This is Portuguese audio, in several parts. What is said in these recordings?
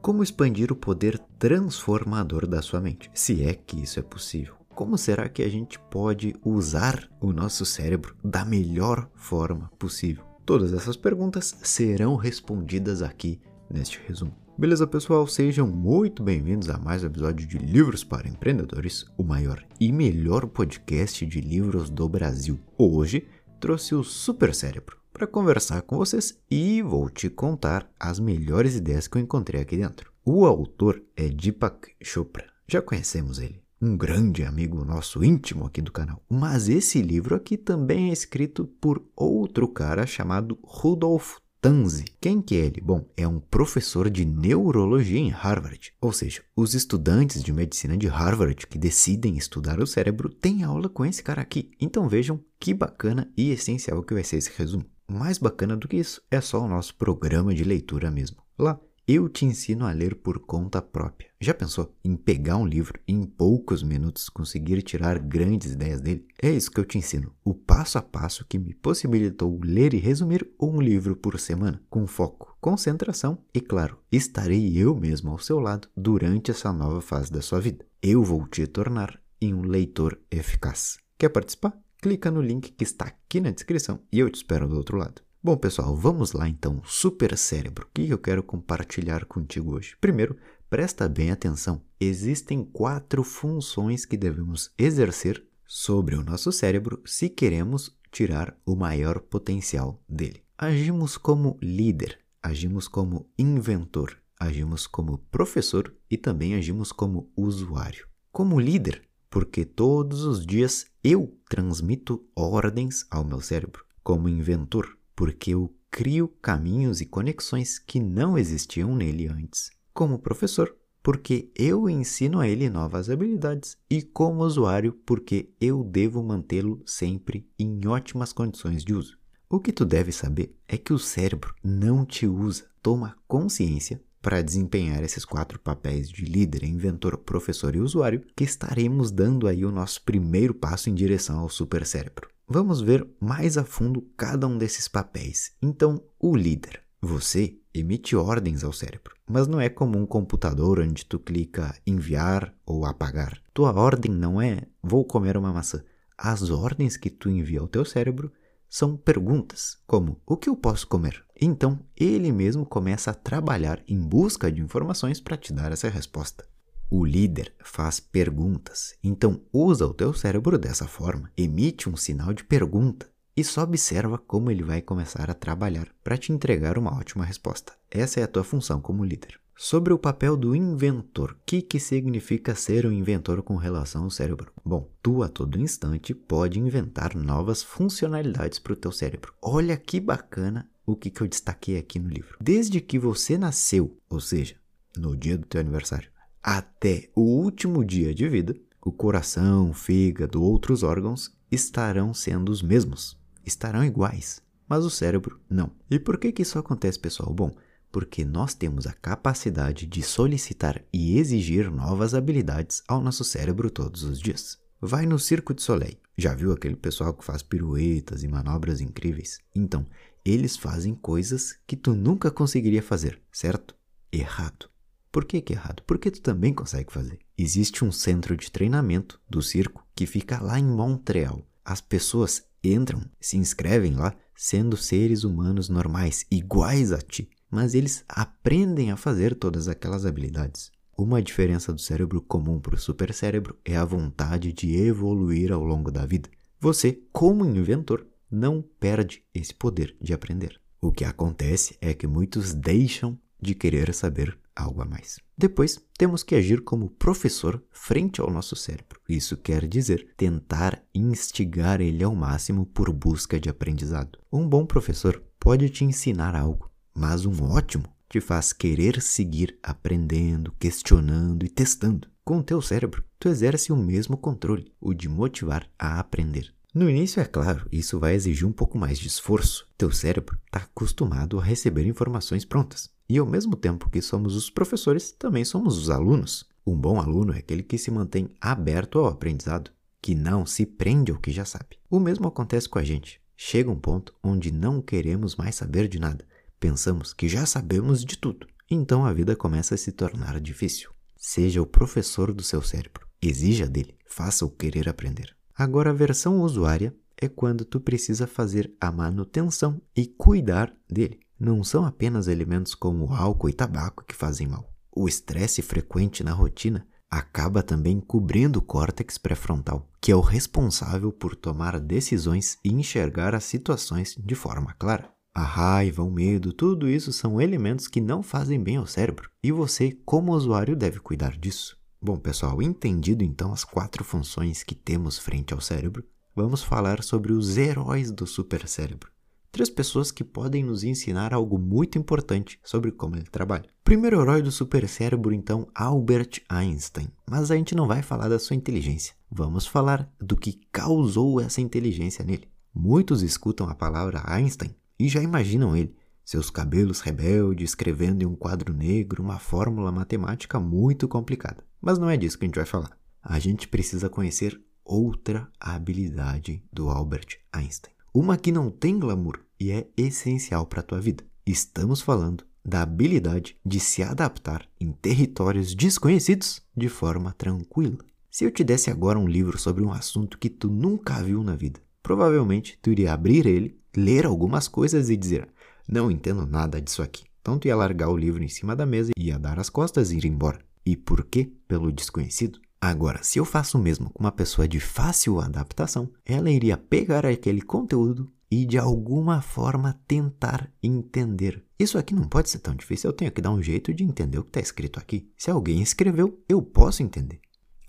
Como expandir o poder transformador da sua mente, se é que isso é possível? Como será que a gente pode usar o nosso cérebro da melhor forma possível? Todas essas perguntas serão respondidas aqui neste resumo. Beleza, pessoal? Sejam muito bem-vindos a mais um episódio de Livros para Empreendedores, o maior e melhor podcast de livros do Brasil. Hoje trouxe o Super Cérebro para conversar com vocês e vou te contar as melhores ideias que eu encontrei aqui dentro. O autor é Deepak Chopra. Já conhecemos ele, um grande amigo nosso íntimo aqui do canal. Mas esse livro aqui também é escrito por outro cara chamado Rudolf Tanzi. Quem que é ele? Bom, é um professor de neurologia em Harvard. Ou seja, os estudantes de medicina de Harvard que decidem estudar o cérebro têm aula com esse cara aqui. Então vejam que bacana e essencial que vai ser esse resumo. Mais bacana do que isso é só o nosso programa de leitura mesmo. Lá eu te ensino a ler por conta própria. Já pensou em pegar um livro e em poucos minutos conseguir tirar grandes ideias dele? É isso que eu te ensino. O passo a passo que me possibilitou ler e resumir um livro por semana, com foco, concentração e, claro, estarei eu mesmo ao seu lado durante essa nova fase da sua vida. Eu vou te tornar em um leitor eficaz. Quer participar? Clica no link que está aqui na descrição e eu te espero do outro lado. Bom, pessoal, vamos lá então. Super cérebro. O que eu quero compartilhar contigo hoje? Primeiro, presta bem atenção. Existem quatro funções que devemos exercer sobre o nosso cérebro se queremos tirar o maior potencial dele. Agimos como líder, agimos como inventor, agimos como professor e também agimos como usuário. Como líder, porque todos os dias eu transmito ordens ao meu cérebro. Como inventor, porque eu crio caminhos e conexões que não existiam nele antes. Como professor, porque eu ensino a ele novas habilidades, e como usuário, porque eu devo mantê-lo sempre em ótimas condições de uso. O que tu deve saber é que o cérebro não te usa. Toma consciência para desempenhar esses quatro papéis de líder, inventor, professor e usuário, que estaremos dando aí o nosso primeiro passo em direção ao supercérebro. Vamos ver mais a fundo cada um desses papéis. Então, o líder. Você emite ordens ao cérebro, mas não é como um computador onde tu clica enviar ou apagar. Tua ordem não é vou comer uma maçã. As ordens que tu envia ao teu cérebro são perguntas, como o que eu posso comer? Então, ele mesmo começa a trabalhar em busca de informações para te dar essa resposta. O líder faz perguntas, então usa o teu cérebro dessa forma, emite um sinal de pergunta e só observa como ele vai começar a trabalhar para te entregar uma ótima resposta. Essa é a tua função como líder. Sobre o papel do inventor, o que, que significa ser um inventor com relação ao cérebro? Bom, tu a todo instante pode inventar novas funcionalidades para o teu cérebro. Olha que bacana o que, que eu destaquei aqui no livro. Desde que você nasceu, ou seja, no dia do teu aniversário, até o último dia de vida, o coração, o fígado, outros órgãos estarão sendo os mesmos, estarão iguais, mas o cérebro não. E por que que isso acontece, pessoal? Bom, porque nós temos a capacidade de solicitar e exigir novas habilidades ao nosso cérebro todos os dias. Vai no Circo de Soleil. Já viu aquele pessoal que faz piruetas e manobras incríveis? Então, eles fazem coisas que tu nunca conseguiria fazer, certo? Errado. Por que, que é errado? Porque tu também consegue fazer. Existe um centro de treinamento do circo que fica lá em Montreal. As pessoas entram, se inscrevem lá, sendo seres humanos normais, iguais a ti, mas eles aprendem a fazer todas aquelas habilidades. Uma diferença do cérebro comum para o supercérebro é a vontade de evoluir ao longo da vida. Você, como inventor, não perde esse poder de aprender. O que acontece é que muitos deixam de querer saber algo a mais. Depois, temos que agir como professor frente ao nosso cérebro. Isso quer dizer tentar instigar ele ao máximo por busca de aprendizado. Um bom professor pode te ensinar algo, mas um ótimo te faz querer seguir aprendendo, questionando e testando. Com o teu cérebro, tu exerce o mesmo controle, o de motivar a aprender. No início, é claro, isso vai exigir um pouco mais de esforço. Teu cérebro está acostumado a receber informações prontas. E ao mesmo tempo que somos os professores, também somos os alunos. Um bom aluno é aquele que se mantém aberto ao aprendizado, que não se prende ao que já sabe. O mesmo acontece com a gente. Chega um ponto onde não queremos mais saber de nada. Pensamos que já sabemos de tudo então a vida começa a se tornar difícil. Seja o professor do seu cérebro, exija dele, faça-o querer aprender. Agora, a versão usuária é quando tu precisa fazer a manutenção e cuidar dele. Não são apenas elementos como álcool e tabaco que fazem mal. O estresse frequente na rotina acaba também cobrindo o córtex pré-frontal, que é o responsável por tomar decisões e enxergar as situações de forma clara. A raiva, o medo, tudo isso são elementos que não fazem bem ao cérebro e você, como usuário, deve cuidar disso. Bom, pessoal, entendido então as quatro funções que temos frente ao cérebro, vamos falar sobre os heróis do supercérebro. Três pessoas que podem nos ensinar algo muito importante sobre como ele trabalha. Primeiro herói do supercérebro, então, Albert Einstein. Mas a gente não vai falar da sua inteligência. Vamos falar do que causou essa inteligência nele. Muitos escutam a palavra Einstein e já imaginam ele, seus cabelos rebeldes, escrevendo em um quadro negro uma fórmula matemática muito complicada. Mas não é disso que a gente vai falar. A gente precisa conhecer outra habilidade do Albert Einstein. Uma que não tem glamour e é essencial para a tua vida. Estamos falando da habilidade de se adaptar em territórios desconhecidos de forma tranquila. Se eu te desse agora um livro sobre um assunto que tu nunca viu na vida, provavelmente tu iria abrir ele, ler algumas coisas e dizer: Não entendo nada disso aqui. Então tu ia largar o livro em cima da mesa e ia dar as costas e ir embora. E por quê? Pelo desconhecido. Agora, se eu faço o mesmo com uma pessoa de fácil adaptação, ela iria pegar aquele conteúdo e de alguma forma tentar entender. Isso aqui não pode ser tão difícil, eu tenho que dar um jeito de entender o que está escrito aqui. Se alguém escreveu, eu posso entender.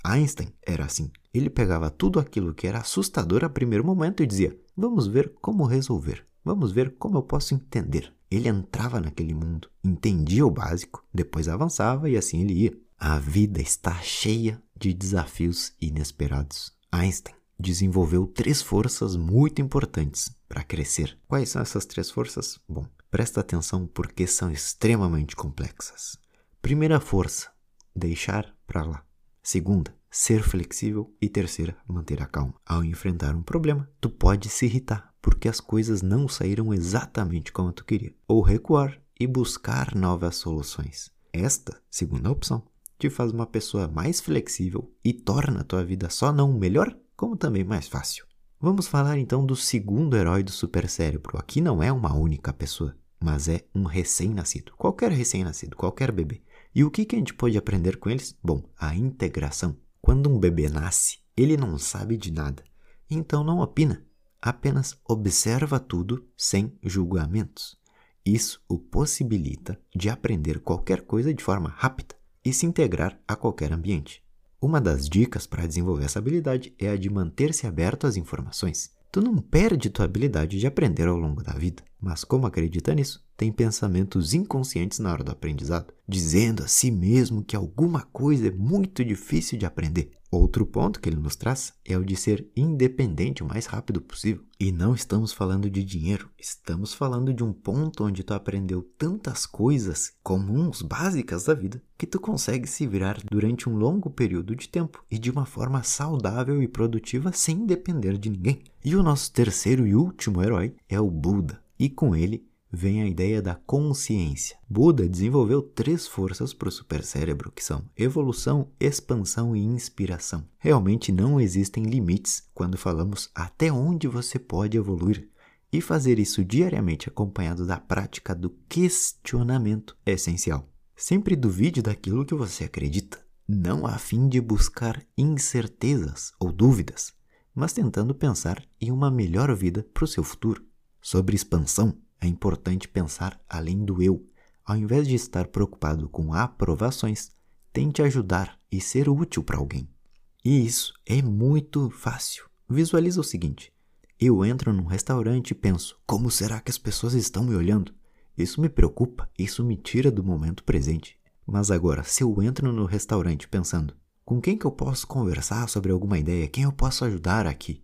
Einstein era assim. Ele pegava tudo aquilo que era assustador a primeiro momento e dizia: Vamos ver como resolver. Vamos ver como eu posso entender. Ele entrava naquele mundo, entendia o básico, depois avançava e assim ele ia. A vida está cheia de desafios inesperados. Einstein desenvolveu três forças muito importantes para crescer. Quais são essas três forças? Bom, presta atenção porque são extremamente complexas. Primeira força, deixar para lá. Segunda, ser flexível e terceira, manter a calma. Ao enfrentar um problema, tu pode se irritar porque as coisas não saíram exatamente como tu queria, ou recuar e buscar novas soluções. Esta, segunda opção, te faz uma pessoa mais flexível e torna a tua vida só não melhor, como também mais fácil. Vamos falar então do segundo herói do supercérebro. Aqui não é uma única pessoa, mas é um recém-nascido. Qualquer recém-nascido, qualquer bebê. E o que, que a gente pode aprender com eles? Bom, a integração. Quando um bebê nasce, ele não sabe de nada, então não opina, apenas observa tudo sem julgamentos. Isso o possibilita de aprender qualquer coisa de forma rápida e se integrar a qualquer ambiente. Uma das dicas para desenvolver essa habilidade é a de manter-se aberto às informações. Tu não perde tua habilidade de aprender ao longo da vida, mas como acredita nisso, tem pensamentos inconscientes na hora do aprendizado, dizendo a si mesmo que alguma coisa é muito difícil de aprender. Outro ponto que ele nos traz é o de ser independente o mais rápido possível. E não estamos falando de dinheiro, estamos falando de um ponto onde tu aprendeu tantas coisas comuns, básicas da vida, que tu consegue se virar durante um longo período de tempo e de uma forma saudável e produtiva sem depender de ninguém. E o nosso terceiro e último herói é o Buda, e com ele vem a ideia da consciência. Buda desenvolveu três forças para o supercérebro, que são evolução, expansão e inspiração. Realmente não existem limites quando falamos até onde você pode evoluir. E fazer isso diariamente acompanhado da prática do questionamento é essencial. Sempre duvide daquilo que você acredita, não a fim de buscar incertezas ou dúvidas, mas tentando pensar em uma melhor vida para o seu futuro. Sobre expansão, é importante pensar além do eu. Ao invés de estar preocupado com aprovações, tente ajudar e ser útil para alguém. E isso é muito fácil. Visualiza o seguinte: eu entro num restaurante e penso: como será que as pessoas estão me olhando? Isso me preocupa, isso me tira do momento presente. Mas agora, se eu entro no restaurante pensando: com quem que eu posso conversar sobre alguma ideia? Quem eu posso ajudar aqui?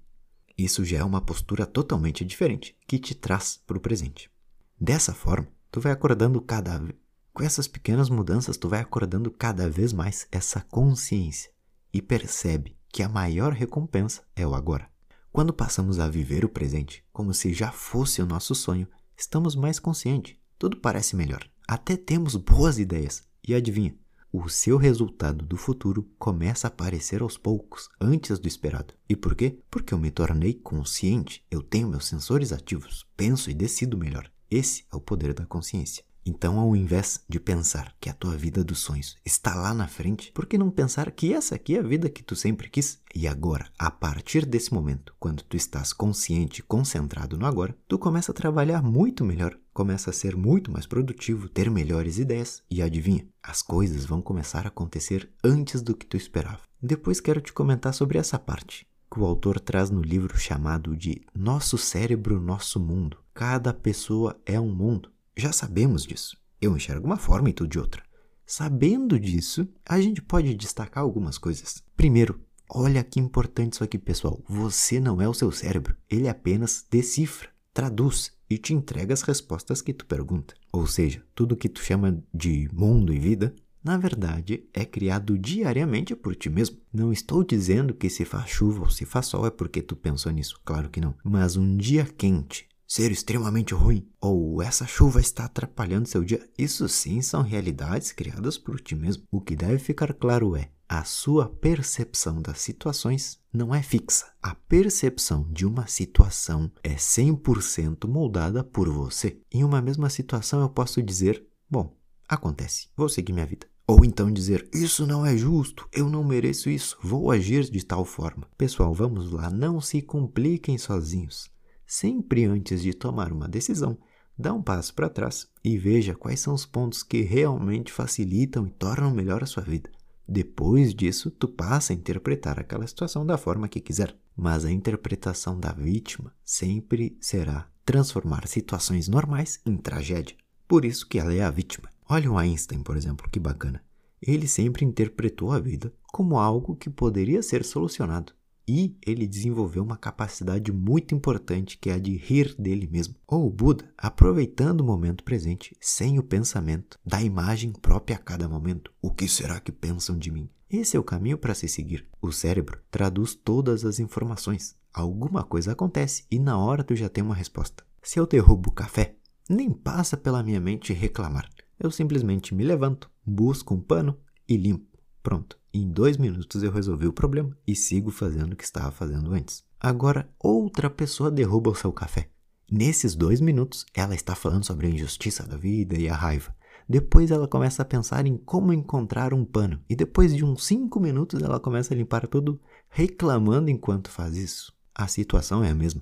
Isso já é uma postura totalmente diferente que te traz para o presente. Dessa forma, tu vai acordando cada vez. Com essas pequenas mudanças, tu vai acordando cada vez mais essa consciência e percebe que a maior recompensa é o agora. Quando passamos a viver o presente como se já fosse o nosso sonho, estamos mais conscientes. Tudo parece melhor. até temos boas ideias. E adivinha? O seu resultado do futuro começa a aparecer aos poucos, antes do esperado. E por quê? Porque eu me tornei consciente, eu tenho meus sensores ativos, penso e decido melhor. Esse é o poder da consciência. Então, ao invés de pensar que a tua vida dos sonhos está lá na frente, por que não pensar que essa aqui é a vida que tu sempre quis? E agora, a partir desse momento, quando tu estás consciente, concentrado no agora, tu começa a trabalhar muito melhor, começa a ser muito mais produtivo, ter melhores ideias e adivinha, as coisas vão começar a acontecer antes do que tu esperava. Depois quero te comentar sobre essa parte que o autor traz no livro chamado de Nosso Cérebro, Nosso Mundo. Cada pessoa é um mundo. Já sabemos disso. Eu enxergo uma forma e tu de outra. Sabendo disso, a gente pode destacar algumas coisas. Primeiro, olha que importante isso aqui, pessoal. Você não é o seu cérebro. Ele apenas decifra, traduz e te entrega as respostas que tu pergunta. Ou seja, tudo que tu chama de mundo e vida, na verdade, é criado diariamente por ti mesmo. Não estou dizendo que se faz chuva ou se faz sol é porque tu pensou nisso, claro que não. Mas um dia quente, ser extremamente ruim ou essa chuva está atrapalhando seu dia, isso sim são realidades criadas por ti mesmo. O que deve ficar claro é a sua percepção das situações não é fixa. A percepção de uma situação é 100% moldada por você. Em uma mesma situação eu posso dizer, bom, acontece, vou seguir minha vida. Ou então dizer, isso não é justo, eu não mereço isso, vou agir de tal forma. Pessoal, vamos lá, não se compliquem sozinhos sempre antes de tomar uma decisão, dá um passo para trás e veja quais são os pontos que realmente facilitam e tornam melhor a sua vida. Depois disso, tu passa a interpretar aquela situação da forma que quiser. Mas a interpretação da vítima sempre será transformar situações normais em tragédia. Por isso que ela é a vítima. Olha o Einstein, por exemplo, que bacana. Ele sempre interpretou a vida como algo que poderia ser solucionado. E ele desenvolveu uma capacidade muito importante que é a de rir dele mesmo. Ou o Buda, aproveitando o momento presente, sem o pensamento da imagem própria a cada momento. O que será que pensam de mim? Esse é o caminho para se seguir. O cérebro traduz todas as informações. Alguma coisa acontece e na hora tu já tem uma resposta. Se eu derrubo o café, nem passa pela minha mente reclamar. Eu simplesmente me levanto, busco um pano e limpo. Pronto. Em dois minutos eu resolvi o problema e sigo fazendo o que estava fazendo antes. Agora, outra pessoa derruba o seu café. Nesses dois minutos, ela está falando sobre a injustiça da vida e a raiva. Depois ela começa a pensar em como encontrar um pano. E depois de uns cinco minutos ela começa a limpar tudo, reclamando enquanto faz isso. A situação é a mesma.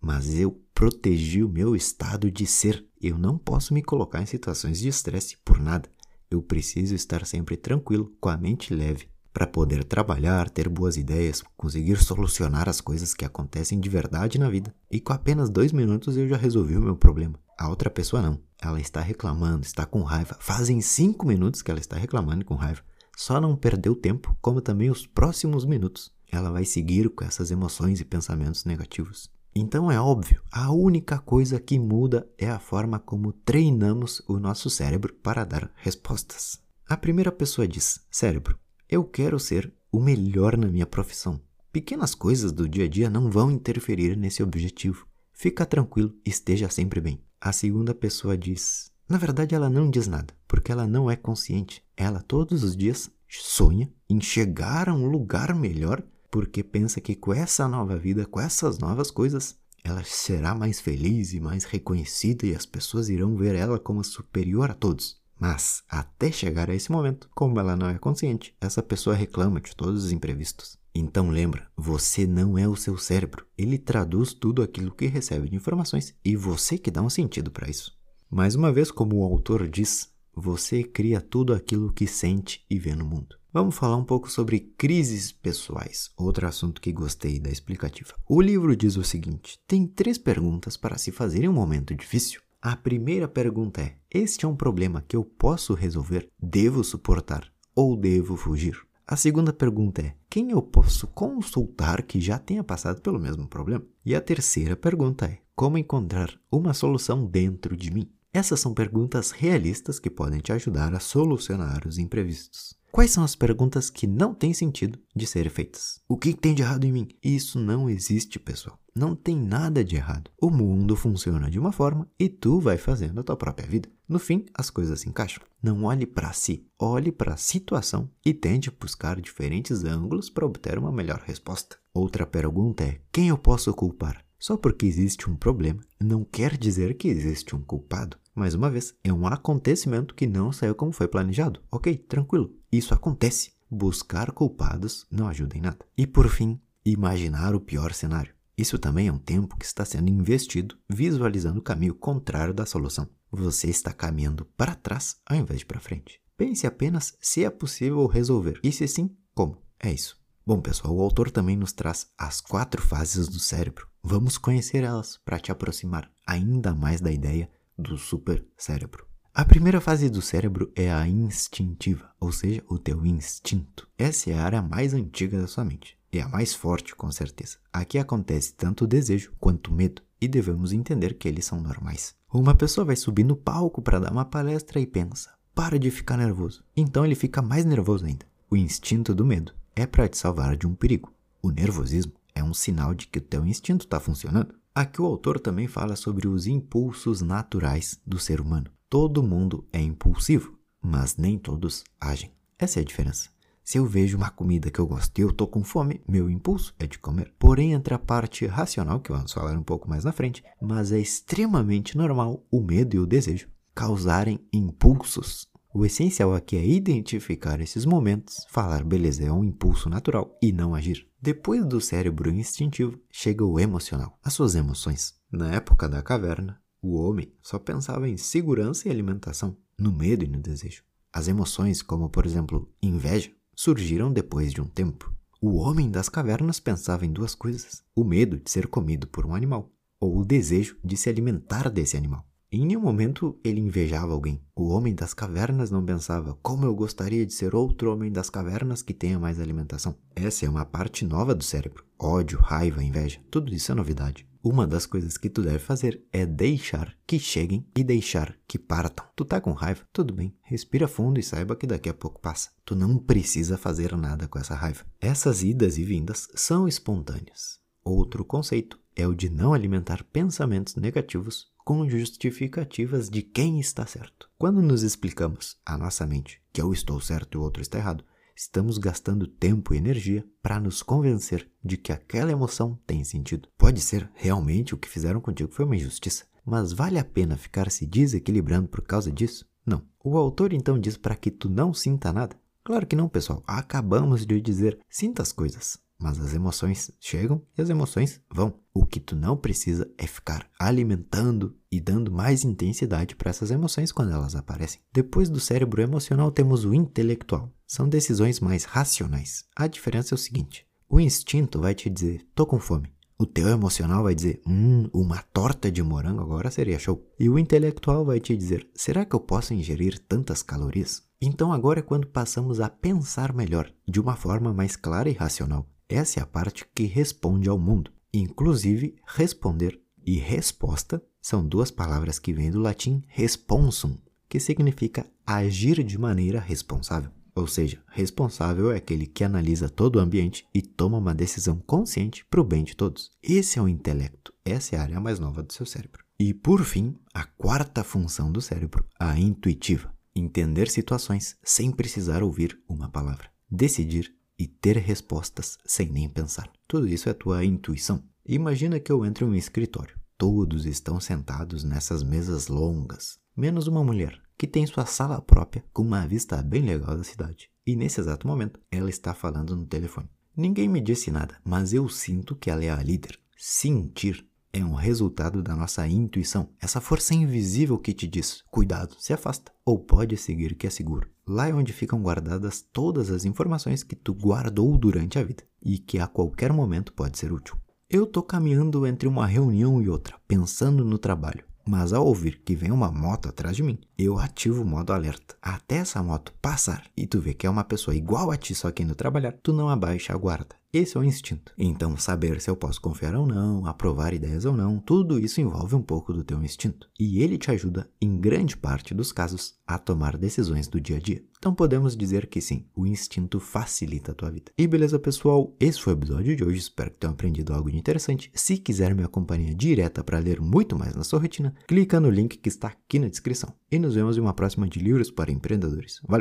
Mas eu protegi o meu estado de ser. Eu não posso me colocar em situações de estresse por nada. Eu preciso estar sempre tranquilo, com a mente leve, para poder trabalhar, ter boas ideias, conseguir solucionar as coisas que acontecem de verdade na vida. E com apenas dois minutos eu já resolvi o meu problema. A outra pessoa não. Ela está reclamando, está com raiva. Fazem cinco minutos que ela está reclamando com raiva. Só não perdeu tempo, como também os próximos minutos. Ela vai seguir com essas emoções e pensamentos negativos. Então é óbvio, a única coisa que muda é a forma como treinamos o nosso cérebro para dar respostas. A primeira pessoa diz: Cérebro, eu quero ser o melhor na minha profissão. Pequenas coisas do dia a dia não vão interferir nesse objetivo. Fica tranquilo, esteja sempre bem. A segunda pessoa diz: Na verdade, ela não diz nada, porque ela não é consciente. Ela todos os dias sonha em chegar a um lugar melhor porque pensa que com essa nova vida, com essas novas coisas, ela será mais feliz e mais reconhecida e as pessoas irão ver ela como superior a todos. Mas, até chegar a esse momento, como ela não é consciente, essa pessoa reclama de todos os imprevistos. Então lembra, você não é o seu cérebro. Ele traduz tudo aquilo que recebe de informações e você que dá um sentido para isso. Mais uma vez, como o autor diz, você cria tudo aquilo que sente e vê no mundo. Vamos falar um pouco sobre crises pessoais, outro assunto que gostei da explicativa. O livro diz o seguinte: tem três perguntas para se fazer em um momento difícil. A primeira pergunta é: Este é um problema que eu posso resolver? Devo suportar ou devo fugir? A segunda pergunta é: quem eu posso consultar que já tenha passado pelo mesmo problema? E a terceira pergunta é: como encontrar uma solução dentro de mim? Essas são perguntas realistas que podem te ajudar a solucionar os imprevistos. Quais são as perguntas que não têm sentido de serem feitas? O que tem de errado em mim? Isso não existe, pessoal. Não tem nada de errado. O mundo funciona de uma forma e tu vai fazendo a tua própria vida. No fim, as coisas se encaixam. Não olhe para si, olhe para a situação e tente buscar diferentes ângulos para obter uma melhor resposta. Outra pergunta é: quem eu posso culpar? Só porque existe um problema não quer dizer que existe um culpado. Mais uma vez, é um acontecimento que não saiu como foi planejado. Ok, tranquilo, isso acontece. Buscar culpados não ajuda em nada. E por fim, imaginar o pior cenário. Isso também é um tempo que está sendo investido visualizando o caminho contrário da solução. Você está caminhando para trás ao invés de para frente. Pense apenas se é possível resolver e se sim, como. É isso. Bom, pessoal, o autor também nos traz as quatro fases do cérebro. Vamos conhecer elas para te aproximar ainda mais da ideia do super cérebro. A primeira fase do cérebro é a instintiva, ou seja, o teu instinto. Essa é a área mais antiga da sua mente e a mais forte, com certeza. Aqui acontece tanto o desejo quanto o medo, e devemos entender que eles são normais. Uma pessoa vai subir no palco para dar uma palestra e pensa: para de ficar nervoso. Então ele fica mais nervoso ainda. O instinto do medo é para te salvar de um perigo. O nervosismo é um sinal de que o teu instinto está funcionando. Aqui o autor também fala sobre os impulsos naturais do ser humano. Todo mundo é impulsivo, mas nem todos agem. Essa é a diferença. Se eu vejo uma comida que eu gosto e eu tô com fome, meu impulso é de comer. Porém, entre a parte racional, que vamos falar um pouco mais na frente, mas é extremamente normal o medo e o desejo causarem impulsos o essencial aqui é identificar esses momentos, falar beleza é um impulso natural e não agir. Depois do cérebro instintivo, chega o emocional, as suas emoções. Na época da caverna, o homem só pensava em segurança e alimentação, no medo e no desejo. As emoções, como por exemplo inveja, surgiram depois de um tempo. O homem das cavernas pensava em duas coisas: o medo de ser comido por um animal ou o desejo de se alimentar desse animal. Em nenhum momento ele invejava alguém. O homem das cavernas não pensava como eu gostaria de ser outro homem das cavernas que tenha mais alimentação. Essa é uma parte nova do cérebro. Ódio, raiva, inveja, tudo isso é novidade. Uma das coisas que tu deve fazer é deixar que cheguem e deixar que partam. Tu tá com raiva? Tudo bem. Respira fundo e saiba que daqui a pouco passa. Tu não precisa fazer nada com essa raiva. Essas idas e vindas são espontâneas. Outro conceito é o de não alimentar pensamentos negativos com justificativas de quem está certo. Quando nos explicamos à nossa mente que eu estou certo e o outro está errado, estamos gastando tempo e energia para nos convencer de que aquela emoção tem sentido. Pode ser realmente o que fizeram contigo foi uma injustiça, mas vale a pena ficar se desequilibrando por causa disso? Não. O autor então diz para que tu não sinta nada? Claro que não, pessoal. Acabamos de dizer: sinta as coisas. Mas as emoções chegam e as emoções vão. O que tu não precisa é ficar alimentando e dando mais intensidade para essas emoções quando elas aparecem. Depois do cérebro emocional temos o intelectual. São decisões mais racionais. A diferença é o seguinte: o instinto vai te dizer, tô com fome. O teu emocional vai dizer, hum, uma torta de morango agora seria show. E o intelectual vai te dizer, será que eu posso ingerir tantas calorias? Então agora é quando passamos a pensar melhor, de uma forma mais clara e racional. Essa é a parte que responde ao mundo. Inclusive, responder e resposta são duas palavras que vêm do latim responsum, que significa agir de maneira responsável. Ou seja, responsável é aquele que analisa todo o ambiente e toma uma decisão consciente para o bem de todos. Esse é o intelecto, essa é a área mais nova do seu cérebro. E por fim, a quarta função do cérebro, a intuitiva. Entender situações sem precisar ouvir uma palavra. Decidir e ter respostas sem nem pensar. Tudo isso é tua intuição. Imagina que eu entre em um escritório. Todos estão sentados nessas mesas longas, menos uma mulher que tem sua sala própria com uma vista bem legal da cidade. E nesse exato momento, ela está falando no telefone. Ninguém me disse nada, mas eu sinto que ela é a líder. Sentir é um resultado da nossa intuição, essa força invisível que te diz: cuidado, se afasta, ou pode seguir que é seguro. Lá é onde ficam guardadas todas as informações que tu guardou durante a vida e que a qualquer momento pode ser útil. Eu tô caminhando entre uma reunião e outra, pensando no trabalho. Mas ao ouvir que vem uma moto atrás de mim, eu ativo o modo alerta. Até essa moto passar e tu vê que é uma pessoa igual a ti, só que indo trabalhar, tu não abaixa a guarda. Esse é o instinto. Então, saber se eu posso confiar ou não, aprovar ideias ou não, tudo isso envolve um pouco do teu instinto. E ele te ajuda, em grande parte dos casos, a tomar decisões do dia a dia. Então podemos dizer que sim, o instinto facilita a tua vida. E beleza, pessoal? Esse foi o episódio de hoje. Espero que tenham aprendido algo de interessante. Se quiser me acompanhar direta para ler muito mais na sua rotina, clica no link que está aqui na descrição. E nos vemos em uma próxima de Livros para Empreendedores. Valeu!